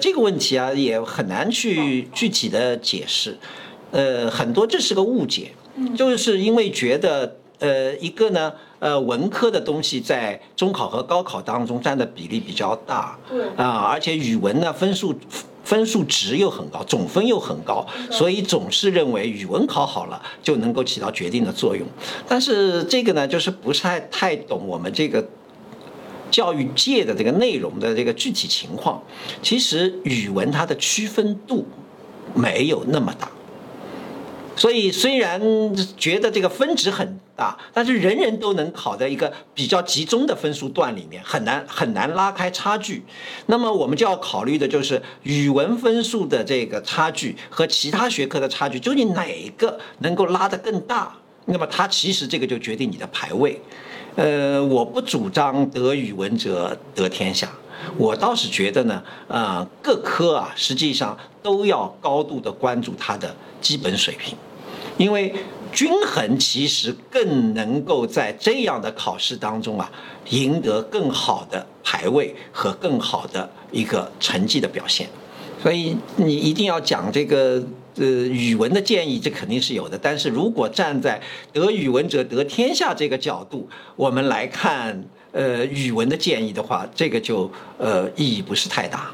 这个问题啊也很难去具体的解释，呃，很多这是个误解，就是因为觉得呃一个呢。呃，文科的东西在中考和高考当中占的比例比较大，对啊，而且语文呢分数分数值又很高，总分又很高，所以总是认为语文考好了就能够起到决定的作用。但是这个呢，就是不是太太懂我们这个教育界的这个内容的这个具体情况。其实语文它的区分度没有那么大。所以虽然觉得这个分值很大，但是人人都能考在一个比较集中的分数段里面，很难很难拉开差距。那么我们就要考虑的就是语文分数的这个差距和其他学科的差距，究竟哪一个能够拉得更大？那么它其实这个就决定你的排位。呃，我不主张得语文者得天下，我倒是觉得呢，呃，各科啊，实际上都要高度的关注它的基本水平。因为均衡其实更能够在这样的考试当中啊，赢得更好的排位和更好的一个成绩的表现。所以你一定要讲这个呃语文的建议，这肯定是有的。但是如果站在得语文者得天下这个角度，我们来看呃语文的建议的话，这个就呃意义不是太大。